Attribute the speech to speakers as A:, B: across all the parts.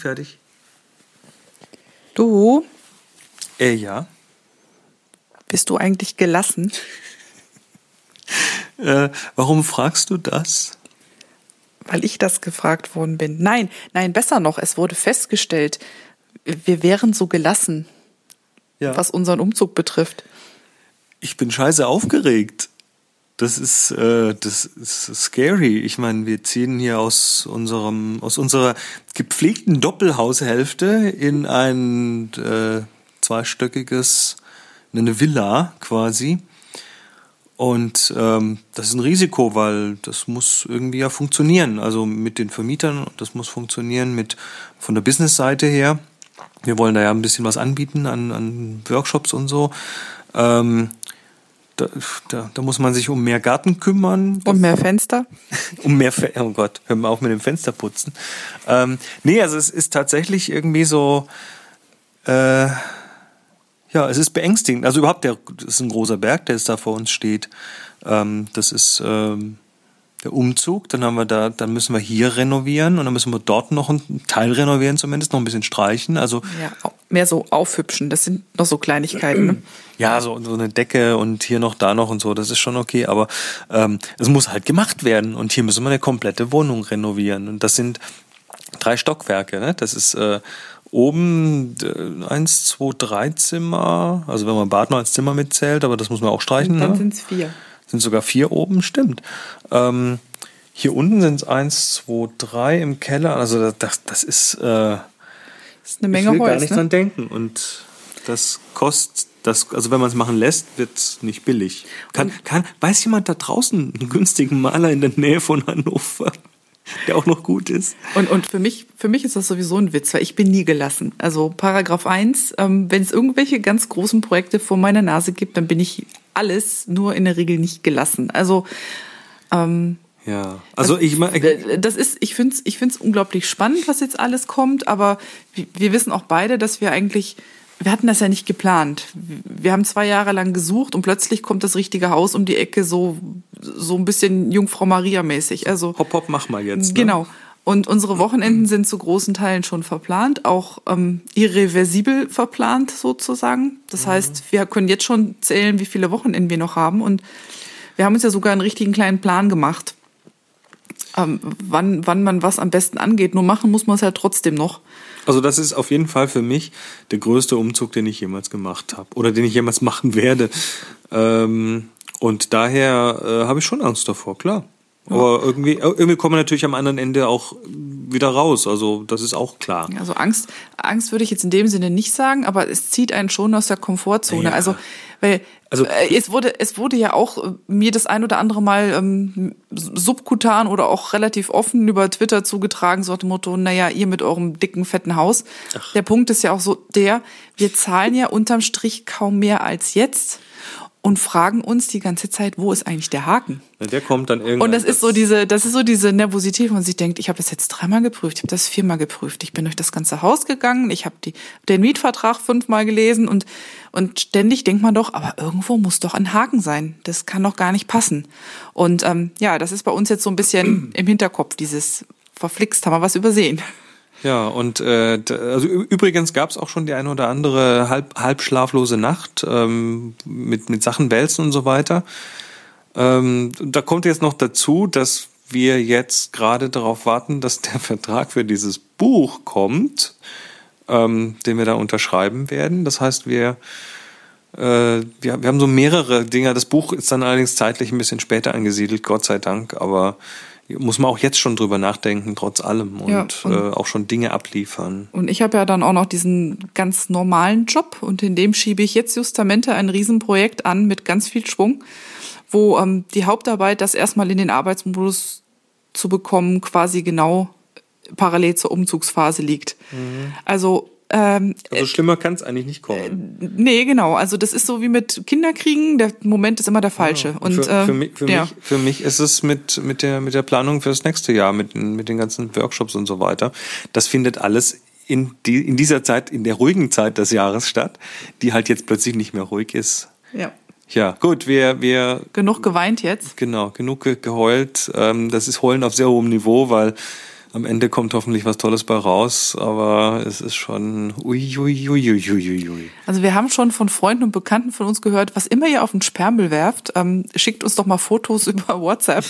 A: fertig?
B: Du,
A: Äh, ja.
B: bist du eigentlich gelassen?
A: Äh, warum fragst du das?
B: Weil ich das gefragt worden bin. Nein, nein, besser noch, es wurde festgestellt, wir wären so gelassen,
A: Ja.
B: was unseren Umzug betrifft.
A: Ich bin scheiße aufgeregt. Das ist, äh, das ist scary. Ich meine, wir ziehen hier aus unserem, aus unserer gepflegten Doppelhaushälfte in ein äh, zweistöckiges, eine Villa quasi. Und ähm, das ist ein Risiko, weil das muss irgendwie ja funktionieren. Also mit den Vermietern, das muss funktionieren mit von der Business-Seite her. Wir wollen da ja ein bisschen was anbieten an, an Workshops und so. Ähm, da, da, da muss man sich um mehr Garten kümmern.
B: Und mehr Fenster?
A: Um mehr, Fe oh Gott, hör mal auf mit dem Fensterputzen. Ähm, nee, also es ist tatsächlich irgendwie so, äh, ja, es ist beängstigend. Also überhaupt, der, das ist ein großer Berg, der jetzt da vor uns steht. Ähm, das ist ähm, der Umzug. Dann haben wir da, dann müssen wir hier renovieren und dann müssen wir dort noch einen Teil renovieren, zumindest noch ein bisschen streichen. Also
B: Ja, mehr so aufhübschen. Das sind noch so Kleinigkeiten. Ne?
A: ja, so, so eine Decke und hier noch, da noch und so, das ist schon okay, aber ähm, es muss halt gemacht werden und hier müssen wir eine komplette Wohnung renovieren und das sind drei Stockwerke, ne? Das ist äh, oben äh, eins, zwei, drei Zimmer, also wenn man Bad noch als Zimmer mitzählt, aber das muss man auch streichen,
B: Dann
A: ne?
B: sind es vier.
A: Sind sogar vier oben, stimmt. Ähm, hier unten sind es eins, zwei, drei im Keller, also das, das ist äh,
B: Das ist eine Menge
A: ich will gar
B: Holz.
A: nicht
B: Ne?
A: dran denken. Und das kostet, das, also wenn man es machen lässt, wird es nicht billig. Kann, kann, weiß jemand da draußen einen günstigen Maler in der Nähe von Hannover, der auch noch gut ist?
B: Und, und für, mich, für mich ist das sowieso ein Witz, weil ich bin nie gelassen. Also Paragraph 1, ähm, wenn es irgendwelche ganz großen Projekte vor meiner Nase gibt, dann bin ich alles nur in der Regel nicht gelassen. Also ähm,
A: Ja, also ich meine,
B: Das ist, ich finde es ich find's unglaublich spannend, was jetzt alles kommt, aber wir wissen auch beide, dass wir eigentlich, wir hatten das ja nicht geplant. Wir haben zwei Jahre lang gesucht und plötzlich kommt das richtige Haus um die Ecke, so, so ein bisschen Jungfrau Maria-mäßig. Also,
A: hopp, hopp, mach mal jetzt. Ne?
B: genau. Und unsere Wochenenden sind zu großen Teilen schon verplant, auch ähm, irreversibel verplant sozusagen. Das heißt, wir können jetzt schon zählen, wie viele Wochenenden wir noch haben. Und wir haben uns ja sogar einen richtigen kleinen Plan gemacht, ähm, wann, wann man was am besten angeht. Nur machen muss man es ja trotzdem noch.
A: Also das ist auf jeden Fall für mich der größte Umzug, den ich jemals gemacht habe oder den ich jemals machen werde. Ähm, und daher äh, habe ich schon Angst davor, klar. Aber irgendwie, irgendwie kommen wir natürlich am anderen Ende auch wieder raus. Also das ist auch klar.
B: Also Angst, Angst würde ich jetzt in dem Sinne nicht sagen, aber es zieht einen schon aus der Komfortzone.
A: Ja.
B: Also, weil
A: Also-
B: äh, es wurde, es wurde ja auch äh, mir das ein oder andere Mal ähm, subkutan oder auch relativ offen über Twitter zugetragen, so nach dem Motto, naja, ihr mit eurem dicken, fetten Haus. Der Punkt ist ja auch so der, wir zahlen ja unterm Strich kaum mehr als jetzt und fragen uns die ganze Zeit, wo ist eigentlich der Haken?
A: Ja, Der kommt dann irgendwann.
B: Und das ist so diese, das ist so diese Nervosität, wo man sich denkt, ich habe das jetzt dreimal geprüft, ich habe das viermal geprüft, ich bin durch das ganze Haus gegangen, ich habe die den Mietvertrag fünfmal gelesen und und ständig denkt man doch, aber irgendwo muss doch ein Haken sein. Das kann doch gar nicht passen. Und ähm, ja, das ist bei uns jetzt so ein bisschen im Hinterkopf, dieses verflixt, haben wir was übersehen.
A: Ja, und äh, also übrigens gab es auch schon die eine oder andere halb, halb schlaflose Nacht ähm, mit, mit Sachen wälzen und so weiter. Ähm, da kommt jetzt noch dazu, dass wir jetzt gerade darauf warten, dass der Vertrag für dieses Buch kommt, ähm, den wir da unterschreiben werden. Das heißt, wir, äh, wir, wir haben so mehrere Dinge. Das Buch ist dann allerdings zeitlich ein bisschen später angesiedelt, Gott sei Dank, aber muss man auch jetzt schon drüber nachdenken, trotz allem und,
B: Ja, und-
A: äh, auch schon Dinge abliefern.
B: Und ich habe ja dann auch noch diesen ganz normalen Job und in dem schiebe ich jetzt justamente ein Riesenprojekt an mit ganz viel Schwung, wo ähm, die Hauptarbeit, das erstmal in den Arbeitsmodus zu bekommen, quasi genau parallel zur Umzugsphase liegt. Also ähm,
A: Also schlimmer kann es eigentlich nicht kommen.
B: nee, genau. Also das ist so wie mit Kinderkriegen, der Moment ist immer der falsche. Und
A: für,
B: äh,
A: für, mich, für,
B: ja.
A: mich, für mich ist es mit, mit, der, mit der Planung fürs nächste Jahr, mit, den- mit den ganzen Workshops und so weiter. Das findet alles in, die, in dieser Zeit, in der ruhigen Zeit des Jahres statt, die halt jetzt plötzlich nicht mehr ruhig ist.
B: ja.
A: Ja, gut, wir, wir
B: Genug geweint jetzt.
A: Genau, genug ge- geheult. Ähm, das ist Heulen auf sehr hohem Niveau, weil am Ende kommt hoffentlich was Tolles bei raus, aber es ist schon ui, ui, ui, ui, ui, ui.
B: Also wir haben schon von Freunden und Bekannten von uns gehört, was immer ihr auf den Sperrmüll werft, ähm, schickt uns doch mal Fotos über WhatsApp.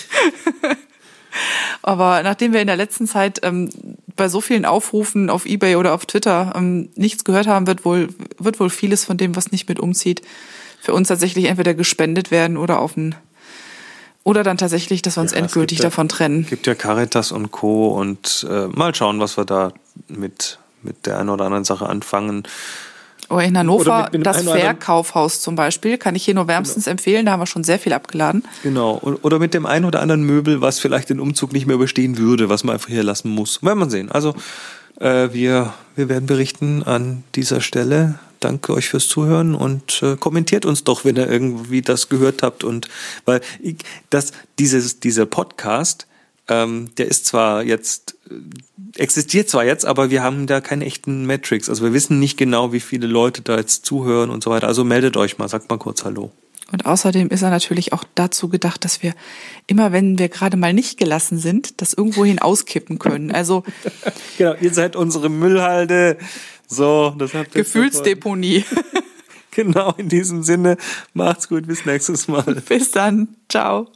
B: aber nachdem wir in der letzten Zeit ähm, bei so vielen Aufrufen auf Ebay oder auf Twitter ähm, nichts gehört haben, wird wohl, wird wohl vieles von dem, was nicht mit umzieht, für uns tatsächlich entweder gespendet werden oder auf ein oder dann tatsächlich, dass wir uns ja, endgültig ja, davon trennen.
A: Es gibt ja Caritas und Co. und äh, mal schauen, was wir da mit, mit der einen oder anderen Sache anfangen.
B: Oh, in Hannover, mit, mit das Verkaufhaus zum Beispiel, kann ich hier nur wärmstens genau. empfehlen. Da haben wir schon sehr viel abgeladen.
A: Genau. Oder mit dem einen oder anderen Möbel, was vielleicht den Umzug nicht mehr überstehen würde, was man einfach hier lassen muss. Werden wir sehen. Also, äh, wir, wir werden berichten an dieser Stelle. Danke euch fürs Zuhören und äh, kommentiert uns doch, wenn ihr irgendwie das gehört habt. Und weil ich, das, dieses, dieser Podcast, ähm, der ist zwar jetzt, äh, existiert zwar jetzt, aber wir haben da keine echten Metrics. Also wir wissen nicht genau, wie viele Leute da jetzt zuhören und so weiter. Also meldet euch mal, sagt mal kurz Hallo.
B: Und außerdem ist er natürlich auch dazu gedacht, dass wir immer, wenn wir gerade mal nicht gelassen sind, das irgendwohin auskippen können. Also
A: genau, ihr seid unsere Müllhalde. So, das habt
B: ihr Gefühlsdeponie.
A: genau, in diesem Sinne. Macht's gut, bis nächstes Mal.
B: Bis dann. Ciao.